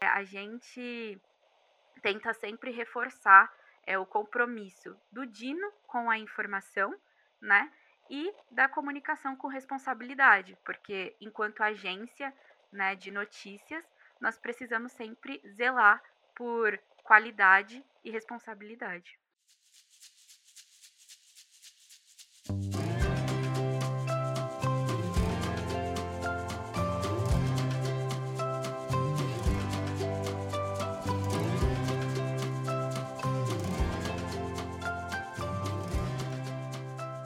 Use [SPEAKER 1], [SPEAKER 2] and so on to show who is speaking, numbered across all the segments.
[SPEAKER 1] A gente tenta sempre reforçar é, o compromisso do Dino com a informação, né? E da comunicação com responsabilidade, porque enquanto agência né, de notícias, nós precisamos sempre zelar por qualidade e responsabilidade.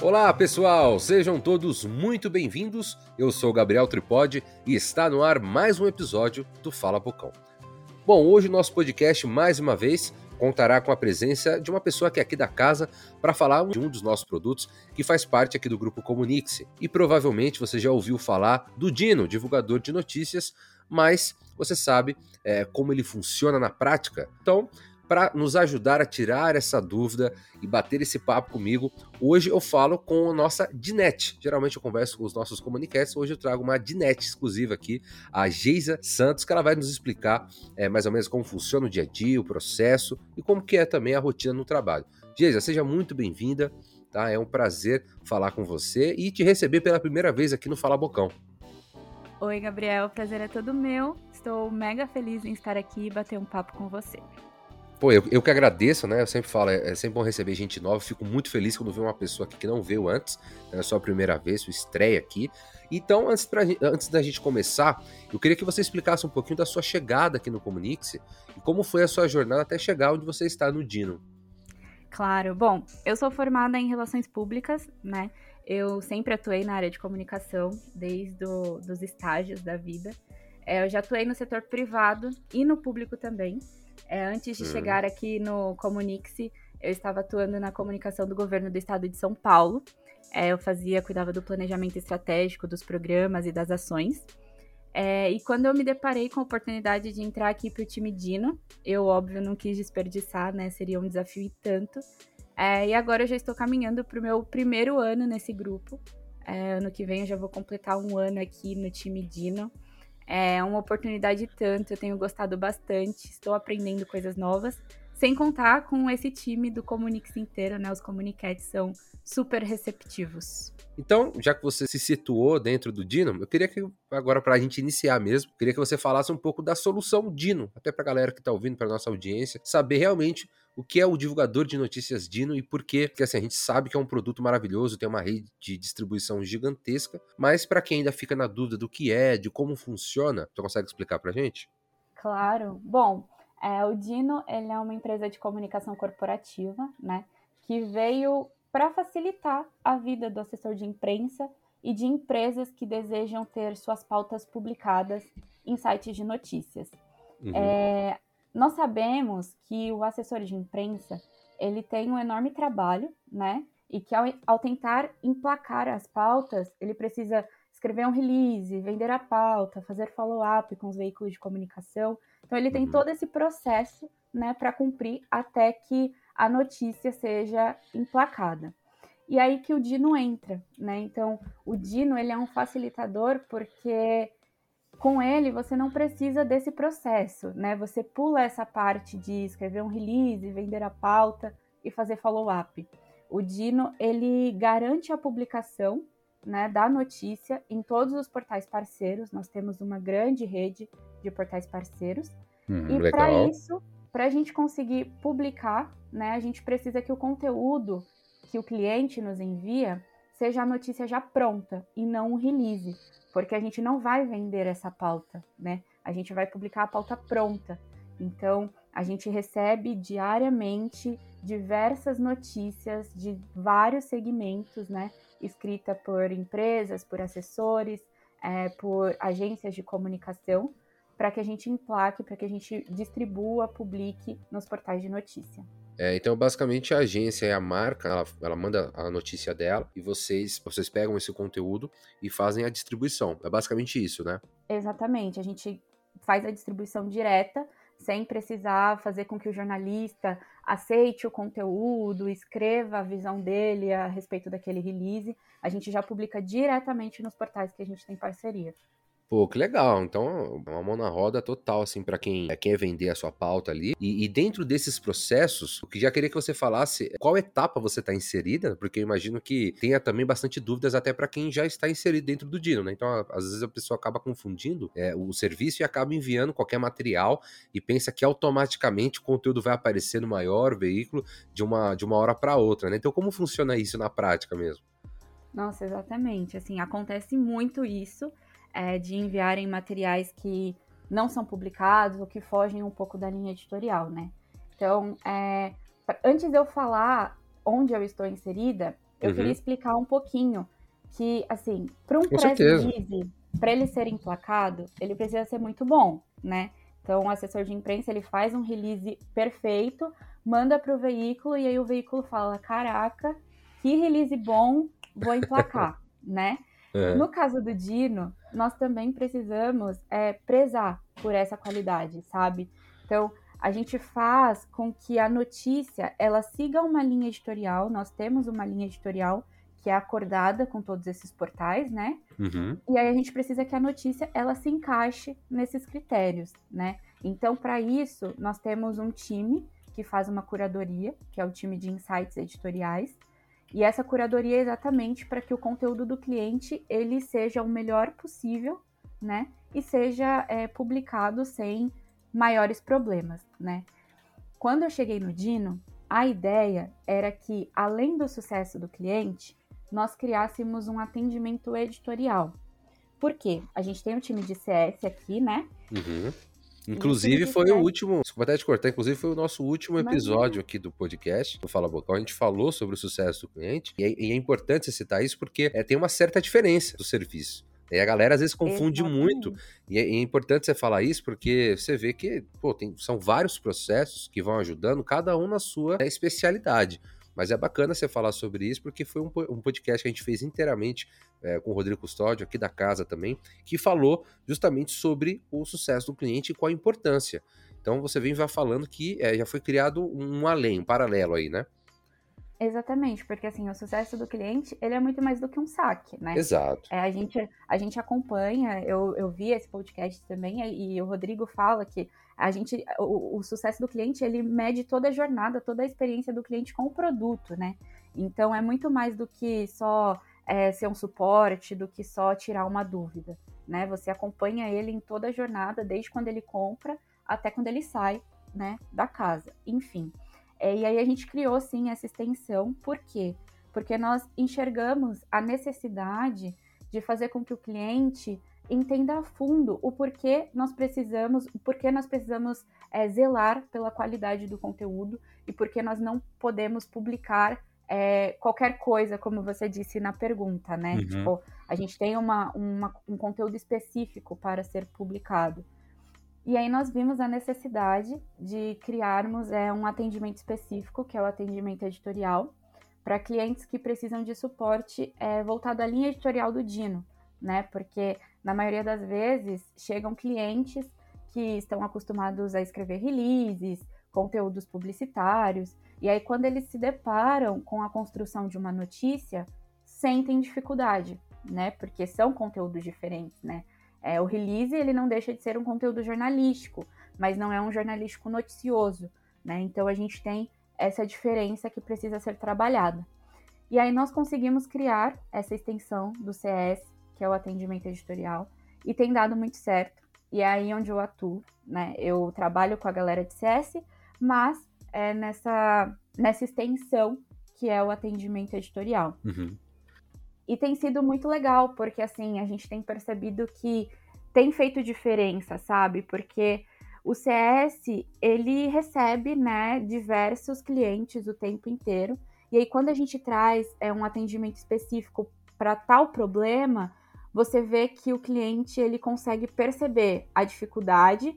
[SPEAKER 2] Olá pessoal, sejam todos muito bem-vindos. Eu sou Gabriel Tripode e está no ar mais um episódio do Fala Bocão. Bom, hoje o nosso podcast mais uma vez contará com a presença de uma pessoa que é aqui da casa para falar de um dos nossos produtos que faz parte aqui do grupo Comunique-se. E provavelmente você já ouviu falar do Dino, divulgador de notícias, mas você sabe é, como ele funciona na prática? Então, para nos ajudar a tirar essa dúvida e bater esse papo comigo, hoje eu falo com a nossa Dinete. Geralmente eu converso com os nossos comunicados, hoje eu trago uma Dinete exclusiva aqui, a Geisa Santos, que ela vai nos explicar é, mais ou menos como funciona o dia a dia, o processo e como que é também a rotina no trabalho. Geisa, seja muito bem-vinda, tá? É um prazer falar com você e te receber pela primeira vez aqui no Fala Bocão.
[SPEAKER 1] Oi, Gabriel, o prazer é todo meu. Estou mega feliz em estar aqui e bater um papo com você.
[SPEAKER 2] Pô, eu, eu que agradeço, né? Eu sempre falo, é, é sempre bom receber gente nova. Fico muito feliz quando vejo uma pessoa aqui que não veio antes, é a sua primeira vez, sua estreia aqui. Então, antes, pra, antes da gente começar, eu queria que você explicasse um pouquinho da sua chegada aqui no Comunix e como foi a sua jornada até chegar onde você está no Dino.
[SPEAKER 1] Claro. Bom, eu sou formada em Relações Públicas, né? Eu sempre atuei na área de comunicação, desde os estágios da vida. É, eu já atuei no setor privado e no público também. É, antes de chegar aqui no Comunique-se, eu estava atuando na comunicação do governo do estado de São Paulo. É, eu fazia, cuidava do planejamento estratégico, dos programas e das ações. É, e quando eu me deparei com a oportunidade de entrar aqui para o time Dino, eu, óbvio, não quis desperdiçar, né? Seria um desafio e tanto. É, e agora eu já estou caminhando para o meu primeiro ano nesse grupo. É, ano que vem eu já vou completar um ano aqui no time Dino. É uma oportunidade tanto, eu tenho gostado bastante, estou aprendendo coisas novas, sem contar com esse time do Comunix inteiro, né? Os Comunicates são super receptivos.
[SPEAKER 2] Então, já que você se situou dentro do Dino, eu queria que, agora para a gente iniciar mesmo, queria que você falasse um pouco da solução Dino, até para a galera que está ouvindo, para nossa audiência, saber realmente o que é o divulgador de notícias Dino e por quê. Porque assim, a gente sabe que é um produto maravilhoso, tem uma rede de distribuição gigantesca, mas para quem ainda fica na dúvida do que é, de como funciona, você consegue explicar para gente?
[SPEAKER 1] Claro. Bom, é, o Dino ele é uma empresa de comunicação corporativa, né, que veio para facilitar a vida do assessor de imprensa e de empresas que desejam ter suas pautas publicadas em sites de notícias. Uhum. É, nós sabemos que o assessor de imprensa ele tem um enorme trabalho, né? E que ao, ao tentar emplacar as pautas, ele precisa escrever um release, vender a pauta, fazer follow-up com os veículos de comunicação. Então ele tem uhum. todo esse processo, né, para cumprir até que a notícia seja emplacada. E aí que o Dino entra, né? Então, o Dino ele é um facilitador porque com ele, você não precisa desse processo, né? Você pula essa parte de escrever um release, vender a pauta e fazer follow-up. O Dino, ele garante a publicação né, da notícia em todos os portais parceiros. Nós temos uma grande rede de portais parceiros.
[SPEAKER 2] Hum, e para
[SPEAKER 1] isso, para a gente conseguir publicar, né, a gente precisa que o conteúdo que o cliente nos envia seja a notícia já pronta e não um release porque a gente não vai vender essa pauta, né? A gente vai publicar a pauta pronta. Então, a gente recebe diariamente diversas notícias de vários segmentos, né? Escrita por empresas, por assessores, é, por agências de comunicação, para que a gente emplaque, para que a gente distribua, publique nos portais de notícia.
[SPEAKER 2] É, então, basicamente, a agência é a marca, ela, ela, manda a notícia dela e vocês, vocês pegam esse conteúdo e fazem a distribuição. É basicamente isso, né?
[SPEAKER 1] Exatamente. A gente faz a distribuição direta, sem precisar fazer com que o jornalista aceite o conteúdo, escreva a visão dele a respeito daquele release. A gente já publica diretamente nos portais que a gente tem parceria.
[SPEAKER 2] Pô, que legal. Então, uma mão na roda total, assim, para quem quer vender a sua pauta ali. E, e, dentro desses processos, o que já queria que você falasse qual etapa você está inserida, porque eu imagino que tenha também bastante dúvidas até para quem já está inserido dentro do Dino, né? Então, às vezes a pessoa acaba confundindo é, o serviço e acaba enviando qualquer material e pensa que automaticamente o conteúdo vai aparecer no maior veículo de uma, de uma hora para outra, né? Então, como funciona isso na prática mesmo?
[SPEAKER 1] Nossa, exatamente. Assim, acontece muito isso é, de enviarem materiais que não são publicados ou que fogem um pouco da linha editorial, né? Então, é, antes de eu falar onde eu estou inserida, eu uhum. queria explicar um pouquinho que, assim, para um press release, para ele ser emplacado, ele precisa ser muito bom, né? Então, o assessor de imprensa, ele faz um release perfeito, manda para o veículo e aí o veículo fala, caraca, que release bom, vou emplacar, né? É. No caso do Dino, nós também precisamos é, prezar por essa qualidade, sabe? Então, a gente faz com que a notícia ela siga uma linha editorial. Nós temos uma linha editorial que é acordada com todos esses portais, né? Uhum. E aí a gente precisa que a notícia ela se encaixe nesses critérios, né? Então, para isso, nós temos um time que faz uma curadoria, que é o time de insights editoriais, e essa curadoria é exatamente para que o conteúdo do cliente ele seja o melhor possível, né? E seja é, publicado sem maiores problemas, né? Quando eu cheguei no Dino, a ideia era que, além do sucesso do cliente, nós criássemos um atendimento editorial. Por quê? A gente tem um time de CS aqui, né?
[SPEAKER 2] Uhum. Inclusive foi o último, desculpa até te cortar, inclusive foi o nosso último episódio aqui do podcast, do Fala Bocal, a gente falou sobre o sucesso do cliente, e é, e é importante citar isso porque é, tem uma certa diferença do serviço. E a galera às vezes confunde Exatamente. muito. E é, é, importante você falar isso porque você vê que pô, tem, são vários processos que vão ajudando, cada um na sua especialidade. Mas é bacana você falar sobre isso, porque foi um, um podcast que a gente fez inteiramente é, com o Rodrigo Custódio, aqui da casa também, que falou justamente sobre o sucesso do cliente e qual a importância. Então você vem já falando que é, já foi criado um além, um paralelo aí, né?
[SPEAKER 1] Exatamente, porque assim, o sucesso do cliente, ele é muito mais do que um saque, né?
[SPEAKER 2] Exato.
[SPEAKER 1] É, a, gente, a gente acompanha, eu, eu vi esse podcast também, e o Rodrigo fala que a gente, o, o, sucesso do cliente, ele mede toda a jornada, toda a experiência do cliente com o produto, né? Então é muito mais do que só é, ser um suporte, do que só tirar uma dúvida, né? Você acompanha ele em toda a jornada, desde quando ele compra até quando ele sai, né, da casa. Enfim. É, e aí a gente criou sim essa extensão, por quê? Porque nós enxergamos a necessidade de fazer com que o cliente entenda a fundo o porquê nós precisamos, o porquê nós precisamos é, zelar pela qualidade do conteúdo e porquê nós não podemos publicar é, qualquer coisa, como você disse na pergunta, né? Uhum. Tipo, a gente tem uma, uma, um conteúdo específico para ser publicado. E aí nós vimos a necessidade de criarmos é, um atendimento específico, que é o atendimento editorial, para clientes que precisam de suporte é, voltado à linha editorial do Dino, né? Porque na maioria das vezes chegam clientes que estão acostumados a escrever releases, conteúdos publicitários, e aí quando eles se deparam com a construção de uma notícia, sentem dificuldade, né? Porque são conteúdos diferentes, né? É, o release ele não deixa de ser um conteúdo jornalístico, mas não é um jornalístico noticioso, né? Então a gente tem essa diferença que precisa ser trabalhada. E aí nós conseguimos criar essa extensão do CS, que é o atendimento editorial, e tem dado muito certo. E é aí onde eu atuo, né? Eu trabalho com a galera de CS, mas é nessa, nessa extensão que é o atendimento editorial. Uhum. E tem sido muito legal, porque assim, a gente tem percebido que tem feito diferença, sabe? Porque o CS, ele recebe, né, diversos clientes o tempo inteiro. E aí quando a gente traz é, um atendimento específico para tal problema, você vê que o cliente ele consegue perceber a dificuldade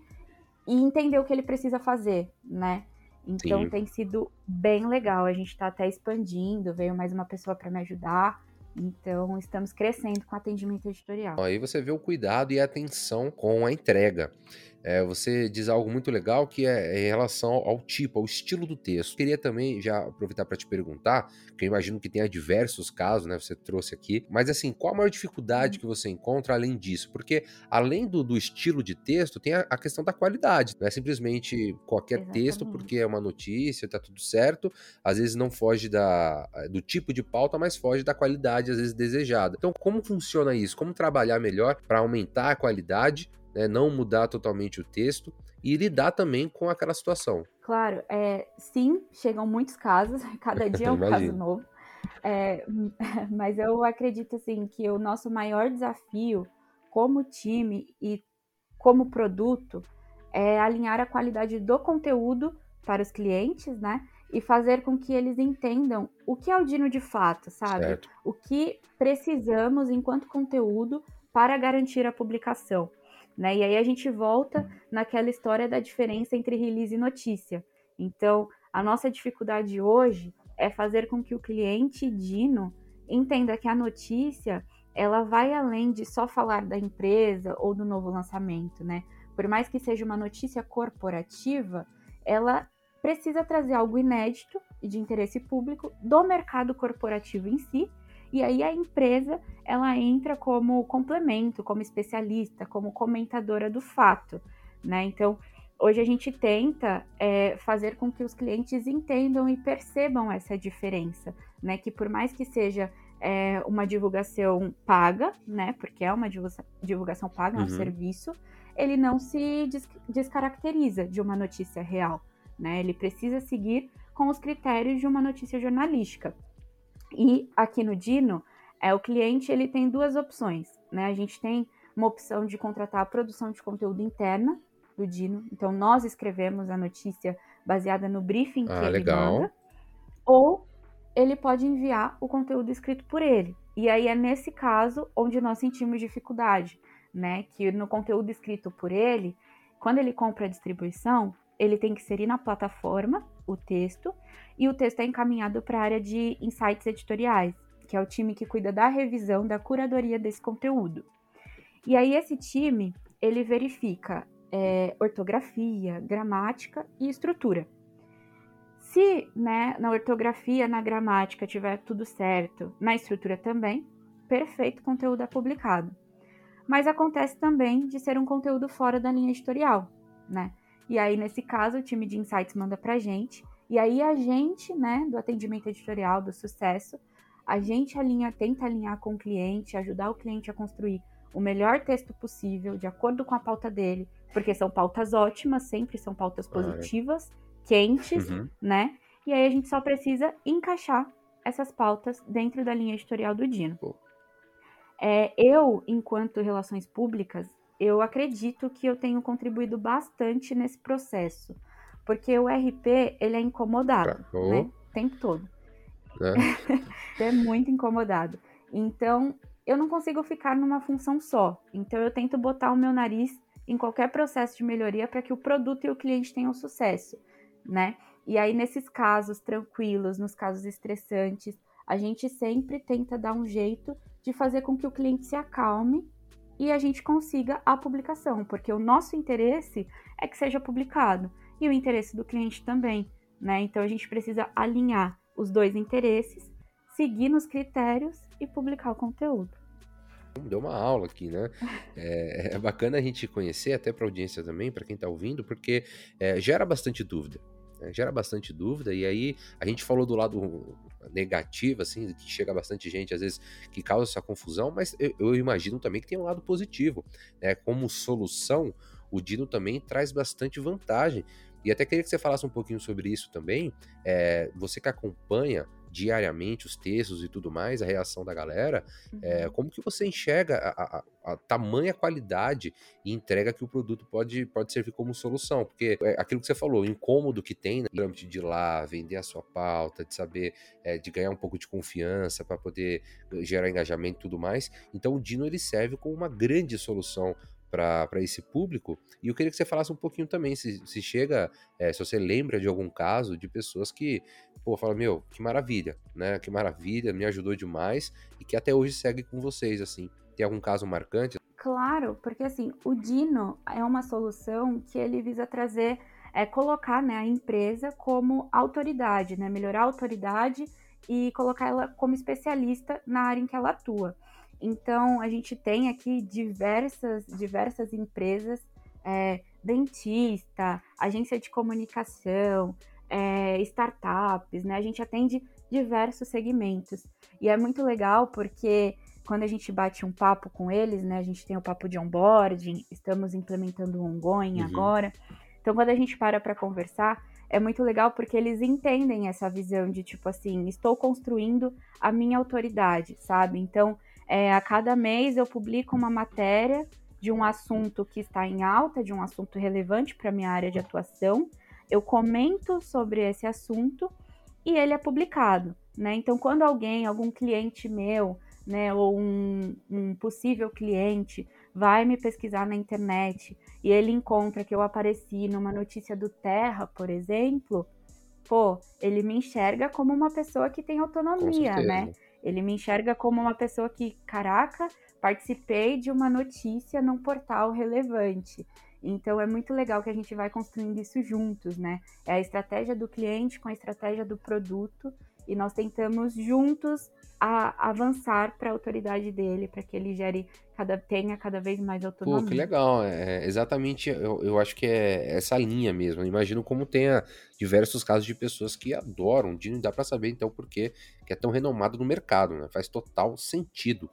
[SPEAKER 1] e entender o que ele precisa fazer, né? Então Sim. tem sido bem legal. A gente está até expandindo, veio mais uma pessoa para me ajudar. Então, estamos crescendo com atendimento editorial.
[SPEAKER 2] Aí você vê o cuidado e a atenção com a entrega. É, você diz algo muito legal que é, é em relação ao tipo, ao estilo do texto. Queria também já aproveitar para te perguntar, que eu imagino que tenha diversos casos, né? Você trouxe aqui, mas assim, qual a maior dificuldade que você encontra além disso? Porque além do, do estilo de texto, tem a, a, questão da qualidade. Não é simplesmente qualquer Exatamente. texto porque é uma notícia, tá tudo certo. Às vezes não foge da, do tipo de pauta, mas foge da qualidade, às vezes desejada. Então, como funciona isso? Como trabalhar melhor para aumentar a qualidade né, não mudar totalmente o texto e lidar também com aquela situação.
[SPEAKER 1] Claro, é, sim, chegam muitos casos, cada dia é um caso novo. É, mas eu acredito assim que o nosso maior desafio como time e como produto é alinhar a qualidade do conteúdo para os clientes, né? E fazer com que eles entendam o que é o Dino de fato, sabe? Certo. O que precisamos enquanto conteúdo para garantir a publicação. Né? E aí a gente volta naquela história da diferença entre release e notícia. Então, a nossa dificuldade hoje é fazer com que o cliente Dino entenda que a notícia ela vai além de só falar da empresa ou do novo lançamento, né? Por mais que seja uma notícia corporativa, ela precisa trazer algo inédito e de interesse público do mercado corporativo em si e aí a empresa ela entra como complemento, como especialista, como comentadora do fato, né? Então hoje a gente tenta é, fazer com que os clientes entendam e percebam essa diferença, né? Que por mais que seja é, uma divulgação paga, né? Porque é uma divulgação paga, é um uhum. serviço, ele não se des descaracteriza de uma notícia real, né? Ele precisa seguir com os critérios de uma notícia jornalística. E aqui no Dino, é, o cliente ele tem duas opções. Né? A gente tem uma opção de contratar a produção de conteúdo interna do Dino. Então, nós escrevemos a notícia baseada no briefing que ah, ele legal. manda. Ou ele pode enviar o conteúdo escrito por ele. E aí é nesse caso onde nós sentimos dificuldade, né? Que no conteúdo escrito por ele, quando ele compra a distribuição, ele tem que inserir na plataforma o texto e o texto é encaminhado para a área de insights editoriais, que é o time que cuida da revisão, da curadoria desse conteúdo. E aí esse time ele verifica é, ortografia, gramática e estrutura. Se né, na ortografia, na gramática tiver tudo certo, na estrutura também, perfeito, conteúdo é publicado. Mas acontece também de ser um conteúdo fora da linha editorial, né? E aí, nesse caso, o time de insights manda para a gente. E aí, a gente, né, do atendimento editorial, do sucesso, a gente alinha, tenta alinhar com o cliente, ajudar o cliente a construir o melhor texto possível, de acordo com a pauta dele, porque são pautas ótimas, sempre são pautas positivas, ah, é. quentes, uhum. né? E aí a gente só precisa encaixar essas pautas dentro da linha editorial do Dino. É, eu, enquanto relações públicas, eu acredito que eu tenho contribuído bastante nesse processo, porque o RP ele é incomodado, né? O tempo todo. É. é muito incomodado. Então, eu não consigo ficar numa função só. Então, eu tento botar o meu nariz em qualquer processo de melhoria para que o produto e o cliente tenham sucesso, né? E aí, nesses casos tranquilos, nos casos estressantes, a gente sempre tenta dar um jeito de fazer com que o cliente se acalme e a gente consiga a publicação, porque o nosso interesse é que seja publicado e o interesse do cliente também, né? Então a gente precisa alinhar os dois interesses, seguir nos critérios e publicar o conteúdo.
[SPEAKER 2] Deu uma aula aqui, né? É, é bacana a gente conhecer, até para a audiência também, para quem está ouvindo, porque é, gera bastante dúvida. Né? Gera bastante dúvida, e aí a gente falou do lado negativo, assim, que chega bastante gente, às vezes, que causa essa confusão, mas eu, eu imagino também que tem um lado positivo, né? Como solução, o Dino também traz bastante vantagem. E até queria que você falasse um pouquinho sobre isso também. É, você que acompanha diariamente os textos e tudo mais, a reação da galera, uhum. é, como que você enxerga a, a, a, tamanha qualidade e entrega que o produto pode, pode servir como solução? Porque é aquilo que você falou, o incômodo que tem, né, de ir lá, vender a sua pauta, de saber, é, de ganhar um pouco de confiança para poder gerar engajamento e tudo mais. Então o Dino ele serve como uma grande solução para esse público. E eu queria que você falasse um pouquinho também, se, se chega, é, se você lembra de algum caso de pessoas que, pô, fala, meu, que maravilha, né? Que maravilha, me ajudou demais e que até hoje segue com vocês, assim. Tem algum caso marcante?
[SPEAKER 1] Claro, porque assim, o Dino é uma solução que ele visa trazer, é colocar né, a empresa como autoridade, né? Melhorar a autoridade e colocar ela como especialista na área em que ela atua. Então, a gente tem aqui diversas, diversas empresas, é, dentista, agência de comunicação, é, startups, né? A gente atende diversos segmentos. E é muito legal porque quando a gente bate um papo com eles, né? A gente tem o papo de onboarding, estamos implementando o ongoing uhum. agora. Então, quando a gente para para conversar, é muito legal porque eles entendem essa visão de tipo assim, estou construindo a minha autoridade, sabe? Então, é, a cada mês eu publico uma matéria de um assunto que está em alta, de um assunto relevante para minha área de atuação. Eu comento sobre esse assunto e ele é publicado, né? Então, quando alguém, algum cliente meu, né, ou um, um possível cliente vai me pesquisar na internet e ele encontra que eu apareci numa notícia do Terra, por exemplo, pô, ele me enxerga como uma pessoa que tem autonomia, né? Ele me enxerga como uma pessoa que, caraca, participei de uma notícia num portal relevante. Então é muito legal que a gente vai construindo isso juntos, né? É a estratégia do cliente com a estratégia do produto e nós tentamos juntos a avançar para a autoridade dele, para que ele gere cada, tenha cada vez mais autonomia.
[SPEAKER 2] Pô, que legal, é, é, exatamente, eu, eu acho que é essa linha mesmo, eu imagino como tenha diversos casos de pessoas que adoram Dino, dá para saber então por que é tão renomado no mercado, né? faz total sentido,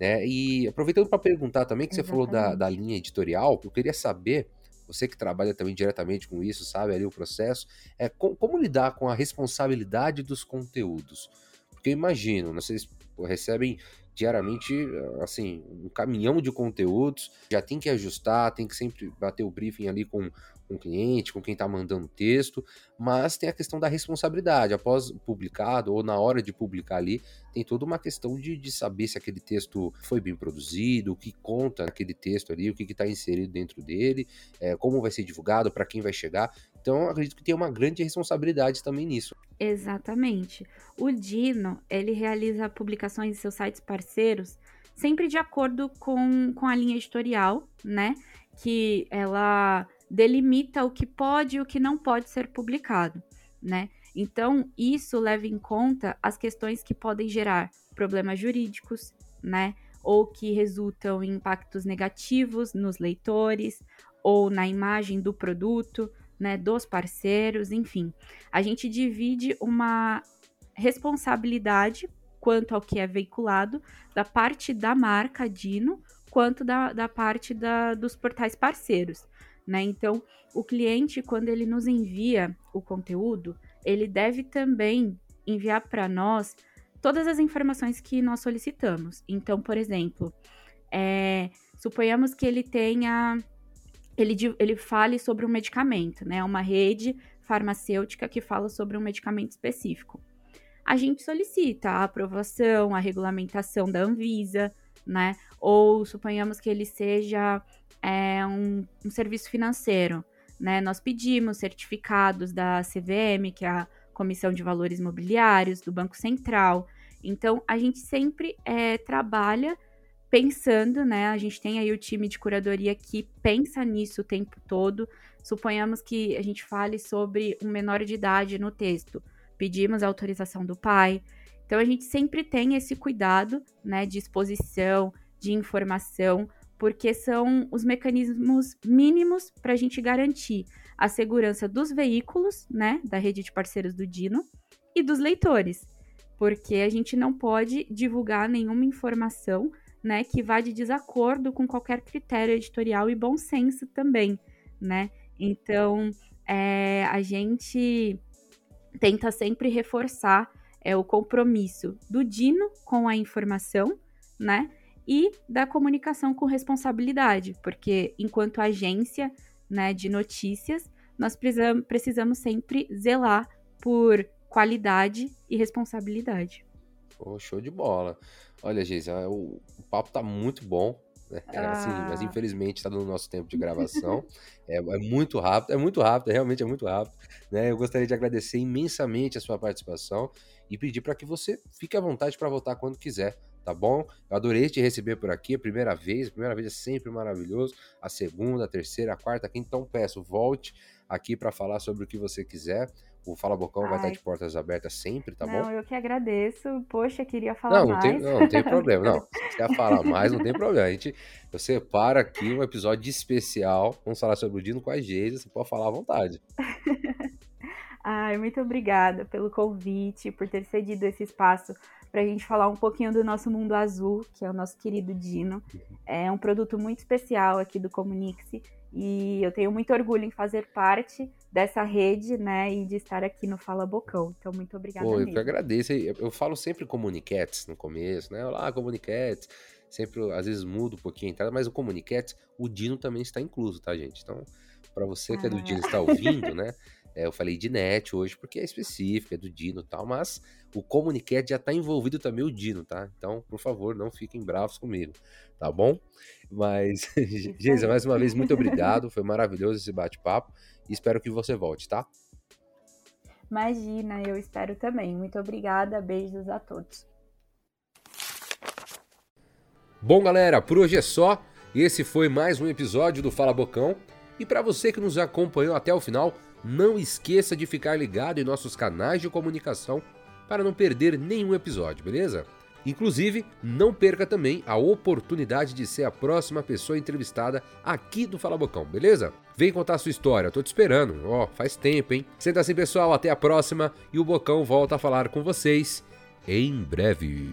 [SPEAKER 2] né, e aproveitando para perguntar também, que você falou da, da linha editorial, eu queria saber, você que trabalha também diretamente com isso, sabe ali o processo, é como, como lidar com a responsabilidade dos conteúdos, porque eu imagino, vocês recebem diariamente, assim, um caminhão de conteúdos, já tem que ajustar, tem que sempre bater o briefing ali com, com o cliente, com quem está mandando texto, mas tem a questão da responsabilidade, após publicado ou na hora de publicar ali, tem toda uma questão de, de saber se aquele texto foi bem produzido, o que conta aquele texto ali, o que está inserido dentro dele, é, como vai ser divulgado, para quem vai chegar. Então, acredito que tem uma grande responsabilidade também nisso.
[SPEAKER 1] Exatamente. O Dino, ele realiza publicações em seus sites parceiros sempre de acordo com, com a linha editorial, né? Que ela delimita o que pode e o que não pode ser publicado, né? Então, isso leva em conta as questões que podem gerar problemas jurídicos, né? Ou que resultam em impactos negativos nos leitores ou na imagem do produto, né, dos parceiros, enfim. A gente divide uma responsabilidade quanto ao que é veiculado da parte da marca Dino, quanto da, da parte da, dos portais parceiros. Né? Então, o cliente, quando ele nos envia o conteúdo, ele deve também enviar para nós todas as informações que nós solicitamos. Então, por exemplo, é, suponhamos que ele tenha ele, ele fale sobre um medicamento, né? Uma rede farmacêutica que fala sobre um medicamento específico. A gente solicita a aprovação, a regulamentação da Anvisa, né? Ou suponhamos que ele seja é, um, um serviço financeiro, né? Nós pedimos certificados da CVM, que é a Comissão de Valores Mobiliários, do Banco Central. Então, a gente sempre é, trabalha pensando, né? A gente tem aí o time de curadoria que pensa nisso o tempo todo. Suponhamos que a gente fale sobre um menor de idade no texto. Pedimos a autorização do pai. Então a gente sempre tem esse cuidado, né, de exposição, de informação, porque são os mecanismos mínimos para a gente garantir a segurança dos veículos, né, da rede de parceiros do Dino e dos leitores, porque a gente não pode divulgar nenhuma informação né, que vá de desacordo com qualquer critério editorial e bom senso também, né? Então, é, a gente tenta sempre reforçar é, o compromisso do Dino com a informação, né? E da comunicação com responsabilidade, porque enquanto agência né, de notícias, nós precisamos, precisamos sempre zelar por qualidade e responsabilidade.
[SPEAKER 2] Oh, show de bola. Olha, Geisa, o, o papo tá muito bom. Né? É, assim, mas ah. infelizmente está no nosso tempo de gravação. é, é, muito rápido, é muito rápido, realmente é muito rápido. Né? Eu gostaria de agradecer imensamente a sua participação e pedir para que você fique à vontade para voltar quando quiser. tá bom? Eu adorei te receber por aqui, a primeira vez, a primeira vez é sempre maravilhoso, a segunda, a terceira, a quarta, a quinta, então peço, volte aqui para falar sobre o que você quiser. O Fala Bocão Ai. vai estar de portas abertas sempre, tá
[SPEAKER 1] não,
[SPEAKER 2] bom?
[SPEAKER 1] Não, eu que agradeço. Poxa, queria falar
[SPEAKER 2] não,
[SPEAKER 1] mais.
[SPEAKER 2] Tem, não, não tem problema. Não, se quer falar mais, não tem problema. A gente, eu separo aqui um episódio especial. Vamos falar sobre o Dino com a Geisa. Você pode falar à vontade.
[SPEAKER 1] Ai, muito obrigada pelo convite, por ter cedido esse espaço para a gente falar um pouquinho do nosso mundo azul, que é o nosso querido Dino. É um produto muito especial aqui do Comunique-se e eu tenho muito orgulho em fazer parte dessa rede, né, e de estar aqui no Fala Bocão. Então, muito obrigada Pô,
[SPEAKER 2] eu que agradeço. Eu falo sempre Comuniquetes no começo, né? Olá, Comuniquetes. Sempre, às vezes, mudo um pouquinho a entrada, mas o Comuniquetes, o Dino também está incluso, tá, gente? Então, para você que é do Dino está ouvindo, né? É, eu falei de net hoje porque é específico, é do Dino e tal, mas o Comunicat já está envolvido também o Dino, tá? Então, por favor, não fiquem bravos comigo, tá bom? Mas, Geisa, mais uma vez, muito obrigado. Foi maravilhoso esse bate-papo e espero que você volte, tá?
[SPEAKER 1] Imagina, eu espero também. Muito obrigada, beijos a todos.
[SPEAKER 2] Bom, galera, por hoje é só. Esse foi mais um episódio do Fala Bocão. E para você que nos acompanhou até o final, não esqueça de ficar ligado em nossos canais de comunicação para não perder nenhum episódio, beleza? Inclusive, não perca também a oportunidade de ser a próxima pessoa entrevistada aqui do Fala Bocão, beleza? Vem contar a sua história, tô te esperando. Ó, oh, faz tempo, hein? Senta assim, pessoal, até a próxima e o Bocão volta a falar com vocês em breve.